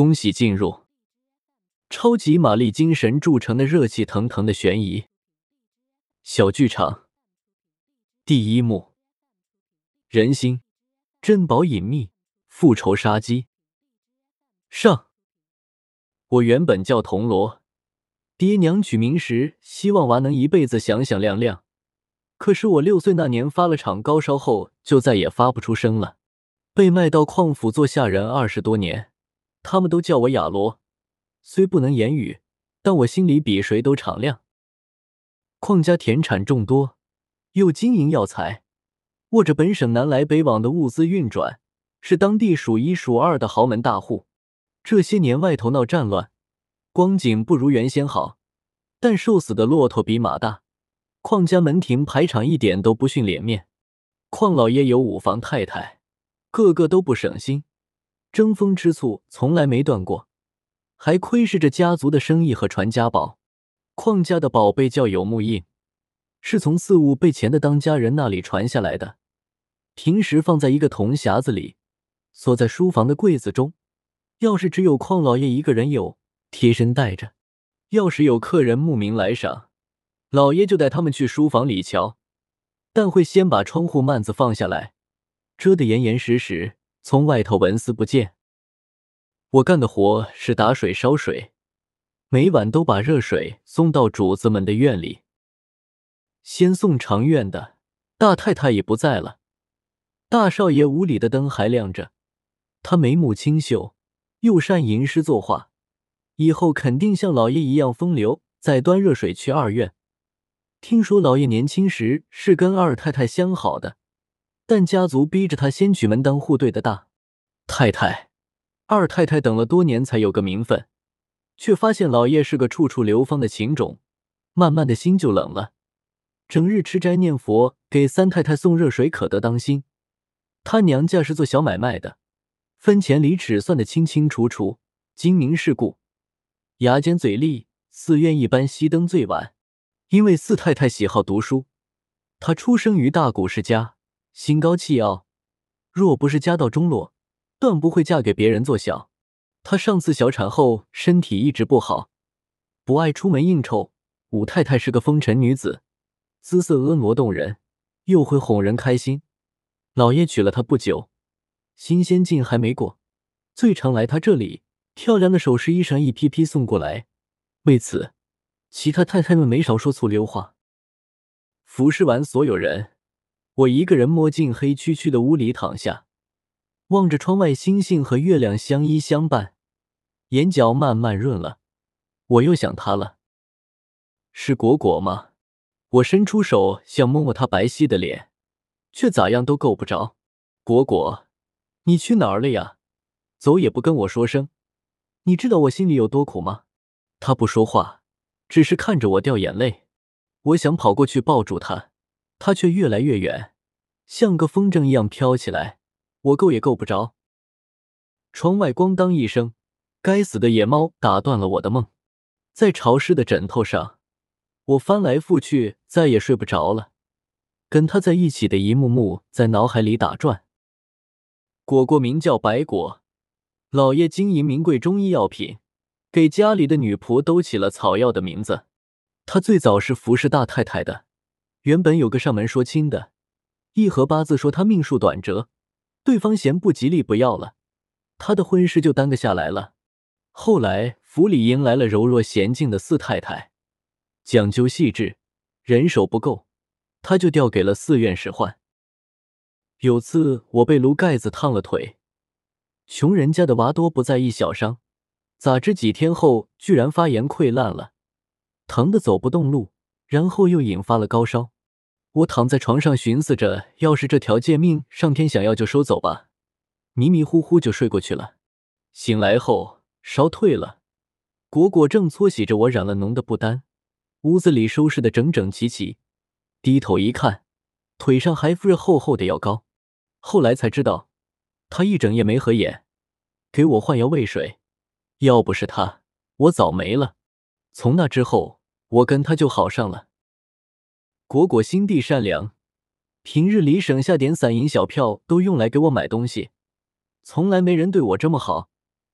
恭喜进入超级玛丽精神铸成的热气腾腾的悬疑小剧场。第一幕：人心，珍宝隐秘，复仇杀机。上。我原本叫铜锣，爹娘取名时希望娃能一辈子响响亮亮。可是我六岁那年发了场高烧后，就再也发不出声了，被卖到矿府做下人二十多年。他们都叫我亚罗，虽不能言语，但我心里比谁都敞亮。矿家田产众多，又经营药材，握着本省南来北往的物资运转，是当地数一数二的豪门大户。这些年外头闹战乱，光景不如原先好，但瘦死的骆驼比马大。邝家门庭排场一点都不逊脸面。邝老爷有五房太太，个个都不省心，争风吃醋从来没断过，还窥视着家族的生意和传家宝。邝家的宝贝叫有木印，是从四五辈前的当家人那里传下来的，平时放在一个铜匣子里，锁在书房的柜子中。要是只有邝老爷一个人有，贴身带着；要是有客人慕名来赏，老爷就带他们去书房里瞧。但会先把窗户幔子放下来，遮得严严实实，从外头纹丝不见。我干的活是打水烧水，每晚都把热水送到主子们的院里。先送长院的大太太也不在了，大少爷屋里的灯还亮着，他眉目清秀。又善吟诗作画，以后肯定像老爷一样风流。再端热水去二院。听说老爷年轻时是跟二太太相好的，但家族逼着他先娶门当户对的大太太。二太太等了多年才有个名分，却发现老爷是个处处流芳的情种，慢慢的心就冷了。整日吃斋念佛，给三太太送热水，可得当心。他娘家是做小买卖的。分钱厘尺算得清清楚楚，精明世故，牙尖嘴利。寺院一般熄灯最晚，因为四太太喜好读书。她出生于大古世家，心高气傲，若不是家道中落，断不会嫁给别人做小。她上次小产后身体一直不好，不爱出门应酬。五太太是个风尘女子，姿色婀娜动人，又会哄人开心。老爷娶了她不久。新鲜劲还没过，最常来她这里，漂亮的首饰衣裳一批批送过来。为此，其他太太们没少说醋溜话。服侍完所有人，我一个人摸进黑黢黢的屋里躺下，望着窗外星星和月亮相依相伴，眼角慢慢润了。我又想他了，是果果吗？我伸出手想摸摸他白皙的脸，却咋样都够不着。果果。你去哪儿了呀？走也不跟我说声。你知道我心里有多苦吗？他不说话，只是看着我掉眼泪。我想跑过去抱住他，他却越来越远，像个风筝一样飘起来，我够也够不着。窗外咣当一声，该死的野猫打断了我的梦。在潮湿的枕头上，我翻来覆去，再也睡不着了。跟他在一起的一幕幕在脑海里打转。果果名叫白果，老爷经营名贵中医药品，给家里的女仆都起了草药的名字。他最早是服侍大太太的，原本有个上门说亲的，一合八字说他命数短折，对方嫌不吉利不要了，他的婚事就耽搁下来了。后来府里迎来了柔弱娴静的四太太，讲究细致，人手不够，他就调给了寺院使唤。有次我被炉盖子烫了腿，穷人家的娃多不在意小伤，咋知几天后居然发炎溃烂了，疼得走不动路，然后又引发了高烧。我躺在床上寻思着，要是这条贱命上天想要就收走吧，迷迷糊糊就睡过去了。醒来后烧退了，果果正搓洗着我染了脓的布单，屋子里收拾的整整齐齐，低头一看，腿上还敷着厚厚的药膏。后来才知道，他一整夜没合眼，给我换药喂水。要不是他，我早没了。从那之后，我跟他就好上了。果果心地善良，平日里省下点散银小票都用来给我买东西，从来没人对我这么好。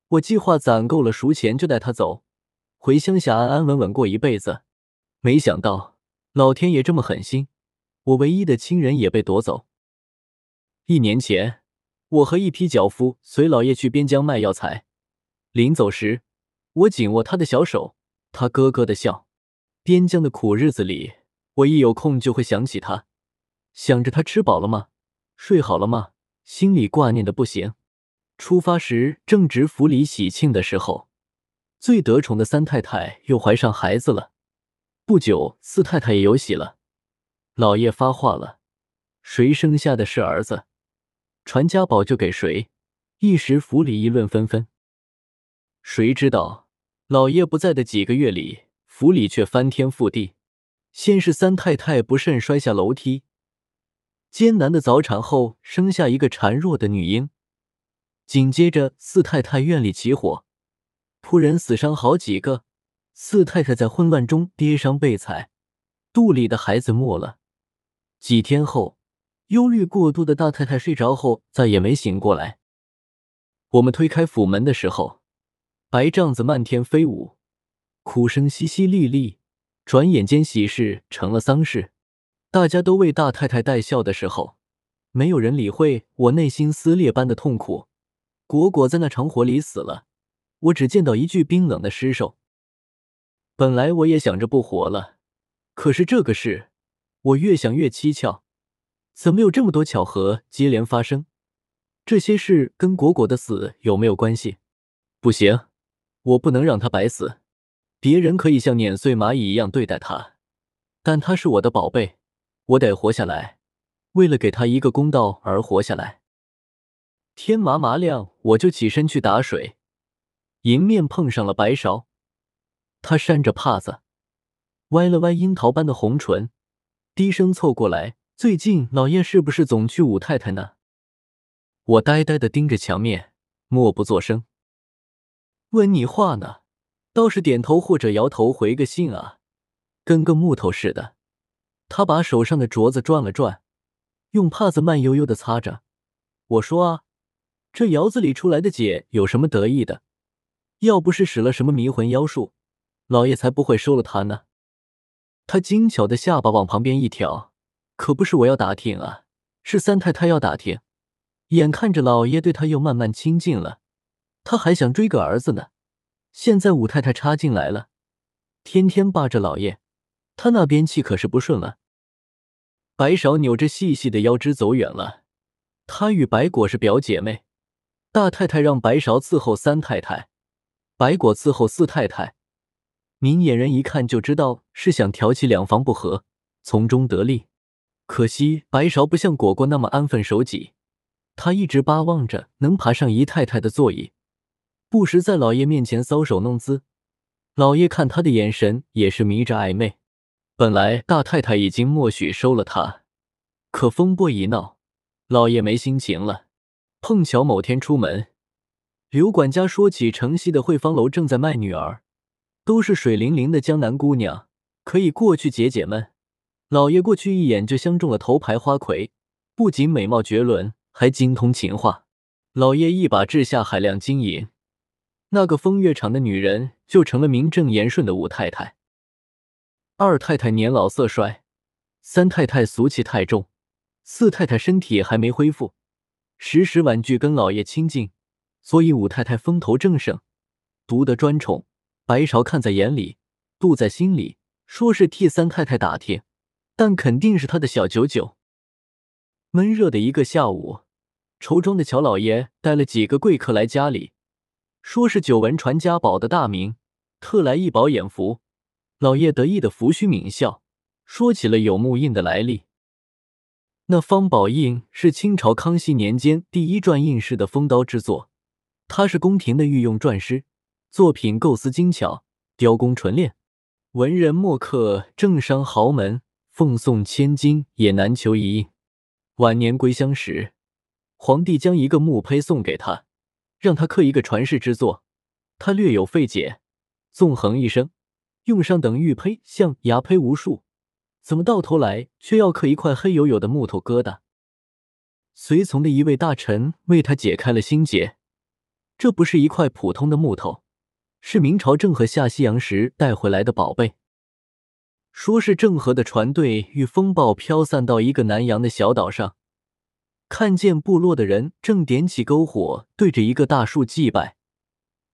我计划攒够了赎钱，就带他走，回乡下安安稳稳过一辈子。没想到老天爷这么狠心，我唯一的亲人也被夺走。一年前，我和一批脚夫随老爷去边疆卖药材，临走时，我紧握他的小手，他咯咯的笑。边疆的苦日子里，我一有空就会想起他，想着他吃饱了吗？睡好了吗？心里挂念的不行。出发时正值府里喜庆的时候，最得宠的三太太又怀上孩子了。不久，四太太也有喜了。老爷发话了：谁生下的是儿子，传家宝就给谁。一时府里议论纷纷。谁知道老爷不在的几个月里，府里却翻天覆地。先是三太太不慎摔下楼梯，艰难的早产后生下一个孱弱的女婴。紧接着，四太太院里起火，仆人死伤好几个。四太太在混乱中跌伤被踩，肚里的孩子没了。几天后，忧虑过度的大太太睡着后再也没醒过来。我们推开府门的时候，白帐子漫天飞舞，哭声淅淅沥沥。转眼间，喜事成了丧事，大家都为大太太带孝的时候，没有人理会我内心撕裂般的痛苦。果果在那场火里死了，我只见到一具冰冷的尸首。本来我也想着不活了，可是这个事，我越想越蹊跷，怎么有这么多巧合接连发生？这些事跟果果的死有没有关系？不行，我不能让他白死。别人可以像碾碎蚂蚁一样对待他，但他是我的宝贝，我得活下来，为了给他一个公道而活下来。天麻麻亮，我就起身去打水，迎面碰上了白芍。他扇着帕子，歪了歪樱桃般的红唇，低声凑过来：“最近老爷是不是总去武太太那？”我呆呆的盯着墙面，默不作声。问你话呢，倒是点头或者摇头回个信啊，跟个木头似的。他把手上的镯子转了转，用帕子慢悠悠的擦着。我说啊。这窑子里出来的姐有什么得意的？要不是使了什么迷魂妖术，老爷才不会收了她呢。他精巧的下巴往旁边一挑，可不是我要打听啊，是三太太要打听。眼看着老爷对他又慢慢亲近了，他还想追个儿子呢。现在五太太插进来了，天天霸着老爷，他那边气可是不顺了。白芍扭着细细的腰肢走远了，她与白果是表姐妹。大太太让白芍伺候三太太，白果伺候四太太。明眼人一看就知道是想挑起两房不和，从中得利。可惜白芍不像果果那么安分守己，她一直巴望着能爬上姨太太的座椅，不时在老爷面前搔首弄姿。老爷看她的眼神也是迷着暧昧。本来大太太已经默许收了她，可风波一闹，老爷没心情了。碰巧某天出门，刘管家说起城西的汇芳楼正在卖女儿，都是水灵灵的江南姑娘，可以过去解解闷。老爷过去一眼就相中了头牌花魁，不仅美貌绝伦，还精通情话。老爷一把掷下海量金银，那个风月场的女人就成了名正言顺的五太太。二太太年老色衰，三太太俗气太重，四太太身体还没恢复。时时婉拒跟老爷亲近，所以五太太风头正盛，独得专宠。白芍看在眼里，妒在心里，说是替三太太打听，但肯定是他的小九九。闷热的一个下午，绸庄的乔老爷带了几个贵客来家里，说是久闻传家宝的大名，特来一饱眼福。老爷得意的拂须抿笑，说起了有木印的来历。那方宝印是清朝康熙年间第一篆印式的锋刀之作，他是宫廷的御用篆师，作品构思精巧，雕工纯练，文人墨客、政商豪门奉送千金也难求一印。晚年归乡时，皇帝将一个木胚送给他，让他刻一个传世之作。他略有费解，纵横一生，用上等玉胚、象牙胚无数。怎么到头来却要刻一块黑黝黝的木头疙瘩？随从的一位大臣为他解开了心结，这不是一块普通的木头，是明朝郑和下西洋时带回来的宝贝。说是郑和的船队遇风暴飘散到一个南洋的小岛上，看见部落的人正点起篝火，对着一个大树祭拜。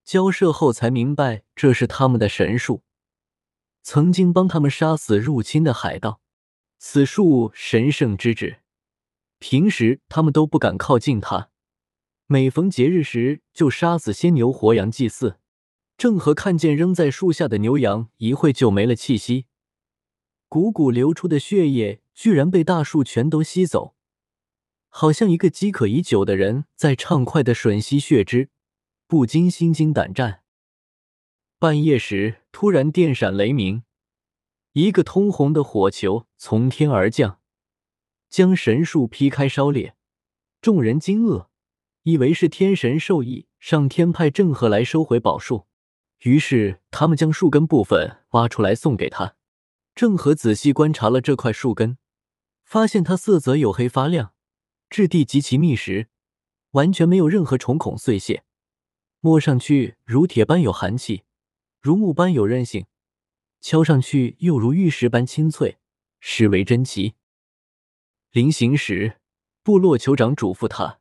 交涉后才明白这是他们的神树，曾经帮他们杀死入侵的海盗。此树神圣之至，平时他们都不敢靠近它。每逢节日时，就杀死鲜牛活羊祭祀。郑和看见扔在树下的牛羊，一会就没了气息。汩汩流出的血液居然被大树全都吸走，好像一个饥渴已久的人在畅快的吮吸血汁，不禁心惊胆战。半夜时，突然电闪雷鸣，一个通红的火球从天而降，将神树劈开烧裂。众人惊愕，以为是天神授意上天派郑和来收回宝树，于是他们将树根部分挖出来送给他。郑和仔细观察了这块树根，发现它色泽黝黑发亮，质地极其密实，完全没有任何虫孔碎屑，摸上去如铁般有寒气，如木般有韧性，敲上去又如玉石般清脆，实为珍奇。临行时，部落酋长嘱咐他：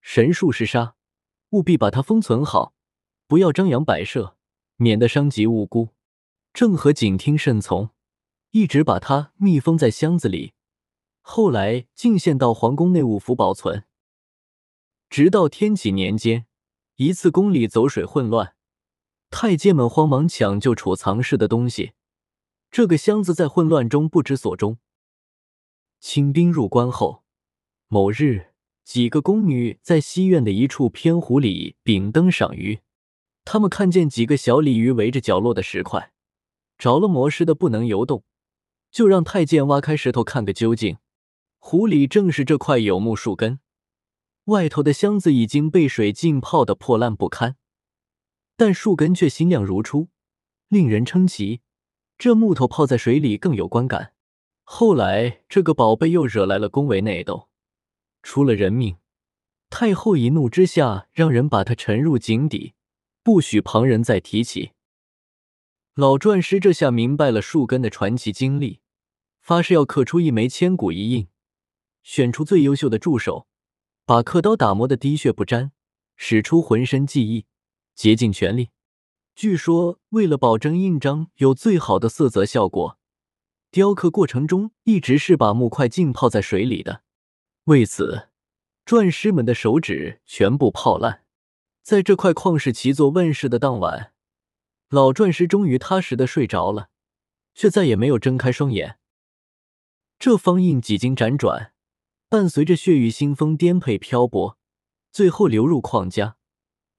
神树是沙，务必把它封存好，不要张扬摆设，免得伤及无辜。郑和谨听慎从。一直把它密封在箱子里，后来进献到皇宫内务府保存。直到天启年间，一次宫里走水混乱，太监们慌忙抢救储藏室的东西，这个箱子在混乱中不知所终。清兵入关后，某日，几个宫女在西院的一处偏湖里秉灯赏鱼，他们看见几个小鲤鱼围着角落的石块，着了魔似的不能游动。就让太监挖开石头看个究竟。湖里正是这块有木树根，外头的箱子已经被水浸泡的破烂不堪，但树根却新亮如初，令人称奇。这木头泡在水里更有观感。后来这个宝贝又惹来了宫闱内斗，出了人命。太后一怒之下，让人把它沉入井底，不许旁人再提起。老篆师这下明白了树根的传奇经历。发誓要刻出一枚千古一印，选出最优秀的助手，把刻刀打磨的滴血不沾，使出浑身技艺，竭尽全力。据说，为了保证印章有最好的色泽效果，雕刻过程中一直是把木块浸泡在水里的。为此，篆师们的手指全部泡烂。在这块旷世奇作问世的当晚，老篆师终于踏实的睡着了，却再也没有睁开双眼。这方印几经辗转，伴随着血雨腥风颠沛漂泊，最后流入矿家，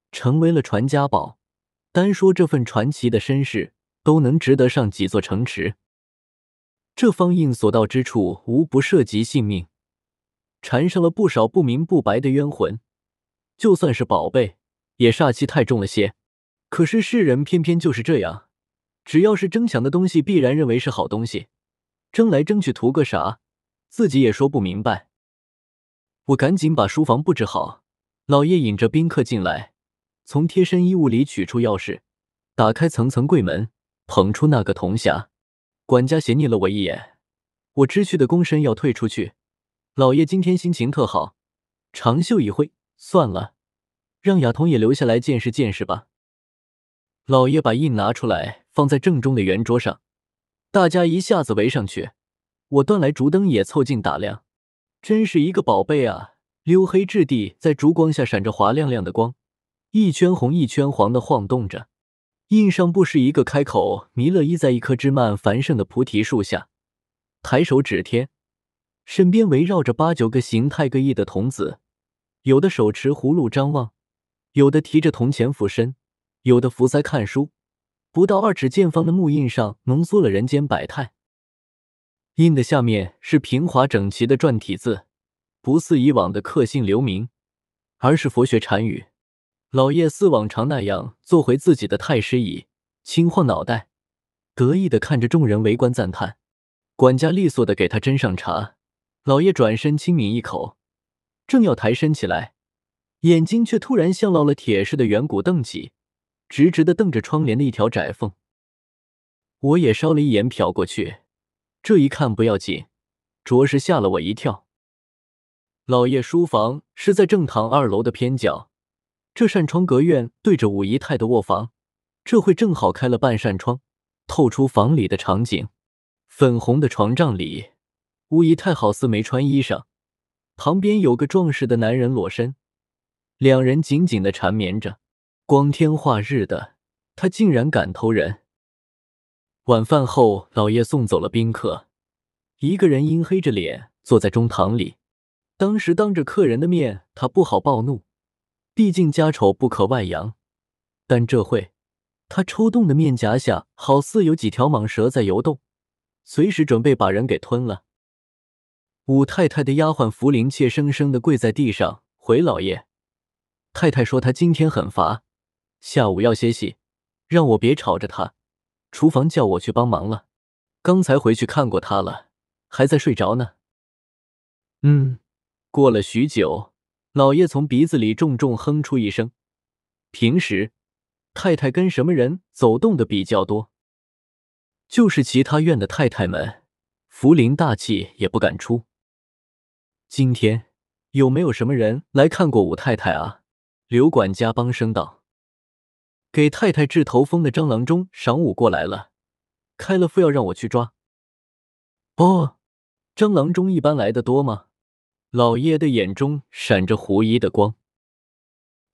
成为了传家宝。单说这份传奇的身世，都能值得上几座城池。这方印所到之处，无不涉及性命，缠上了不少不明不白的冤魂。就算是宝贝，也煞气太重了些。可是世人偏偏就是这样，只要是争抢的东西，必然认为是好东西。争来争去图个啥？自己也说不明白。我赶紧把书房布置好。老爷引着宾客进来，从贴身衣物里取出钥匙，打开层层柜门，捧出那个铜匣。管家斜睨了我一眼，我知趣的躬身要退出去。老爷今天心情特好，长袖一挥，算了，让雅彤也留下来见识见识吧。老爷把印拿出来，放在正中的圆桌上。大家一下子围上去，我端来烛灯也凑近打量，真是一个宝贝啊！黝黑质地在烛光下闪着滑亮亮的光，一圈红一圈黄的晃动着。印上不是一个开口，弥勒依在一棵枝蔓繁盛的菩提树下，抬手指天，身边围绕着八九个形态各异的童子，有的手持葫芦张望，有的提着铜钱俯身，有的伏腮看书。不到二尺见方的木印上浓缩了人间百态，印的下面是平滑整齐的篆体字，不似以往的刻姓留名，而是佛学禅语。老爷似往常那样坐回自己的太师椅，轻晃脑袋，得意的看着众人围观赞叹。管家利索的给他斟上茶，老爷转身轻抿一口，正要抬身起来，眼睛却突然像烙了铁似的圆鼓瞪起，直直的瞪着窗帘的一条窄缝。我也稍了一眼瞟过去，这一看不要紧，着实吓了我一跳。老爷书房是在正堂二楼的偏角，这扇窗隔院对着五姨太的卧房，这会正好开了半扇窗，透出房里的场景。粉红的床帐里，五姨太好似没穿衣裳，旁边有个壮实的男人裸身，两人紧紧的缠绵着。光天化日的，他竟然敢偷人。晚饭后，老爷送走了宾客，一个人阴黑着脸坐在中堂里。当时当着客人的面，他不好暴怒，毕竟家丑不可外扬。但这会，他抽动的面颊下好似有几条蟒蛇在游动，随时准备把人给吞了。武太太的丫鬟福灵怯生生的跪在地上回老爷：“太太说她今天很乏，下午要歇息，让我别吵着她。厨房叫我去帮忙了，刚才回去看过他了，还在睡着呢。”嗯。过了许久，老爷从鼻子里重重哼出一声。平时，太太跟什么人走动的比较多？就是其他院的太太们，福临大气也不敢出。今天有没有什么人来看过武太太啊？刘管家帮声道：“给太太治头风的蟑螂中晌午过来了，开了副要让我去抓。”哦，蟑螂中一般来的多吗？老爷的眼中闪着狐疑的光，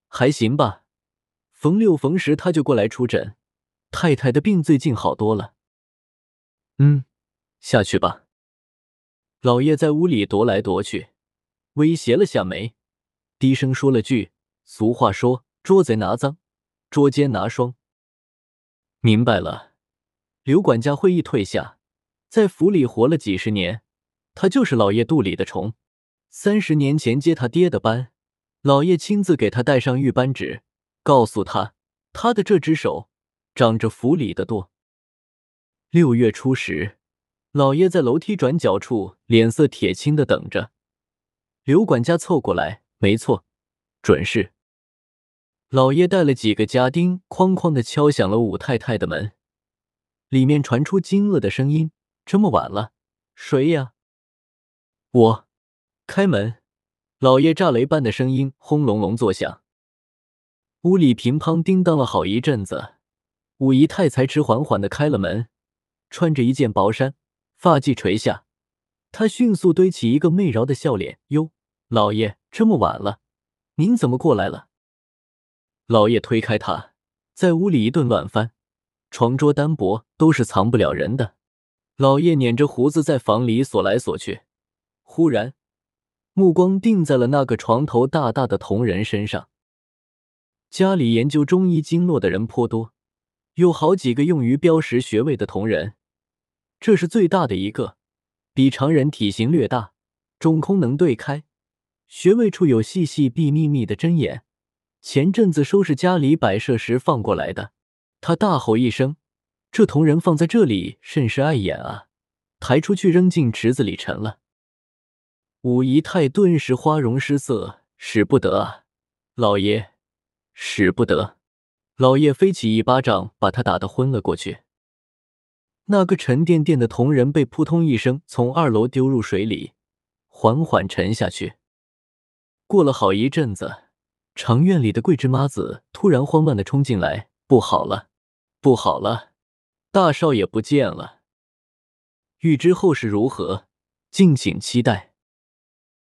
还行吧。逢六逢十他就过来出诊。太太的病最近好多了。嗯，下去吧。老爷在屋里踱来踱去，微斜了下眉，低声说了句：“俗话说，捉贼拿赃，捉奸拿双。”明白了。刘管家会意退下，在府里活了几十年，他就是老爷肚里的虫。三十年前接他爹的班，老爷亲自给他带上玉扳指，告诉他他的这只手长着府里的舵。六月初十，老爷在楼梯转角处脸色铁青的等着。刘管家凑过来，没错，准是。老爷带了几个家丁，哐哐的敲响了武太太的门，里面传出惊愕的声音：“这么晚了，谁呀？”我。开门！老爷炸雷般的声音轰隆隆作响，屋里乒乓叮当了好一阵子。武姨太才迟缓缓的开了门，穿着一件薄衫，发髻垂下，她迅速堆起一个媚饶的笑脸：“哟，老爷这么晚了，您怎么过来了？”老叶推开他，在屋里一顿乱翻，床桌单薄都是藏不了人的。老叶捻着胡子在房里索来索去，忽然。目光定在了那个床头大大的铜人身上。家里研究中医经络的人颇多，有好几个用于标识穴位的铜人，这是最大的一个，比常人体型略大，中空能对开，穴位处有细细密密密的针眼。前阵子收拾家里摆设时放过来的。他大吼一声：“这铜人放在这里甚是碍眼啊！”抬出去扔进池子里沉了。武姨太顿时花容失色，使不得啊，老爷，使不得！老爷飞起一巴掌，把他打得昏了过去。那个沉甸甸的铜人被扑通一声从二楼丢入水里，缓缓沉下去。过了好一阵子，长院里的桂枝妈子突然慌乱的冲进来：“不好了，不好了，大少爷不见了！”欲知后事如何，敬请期待。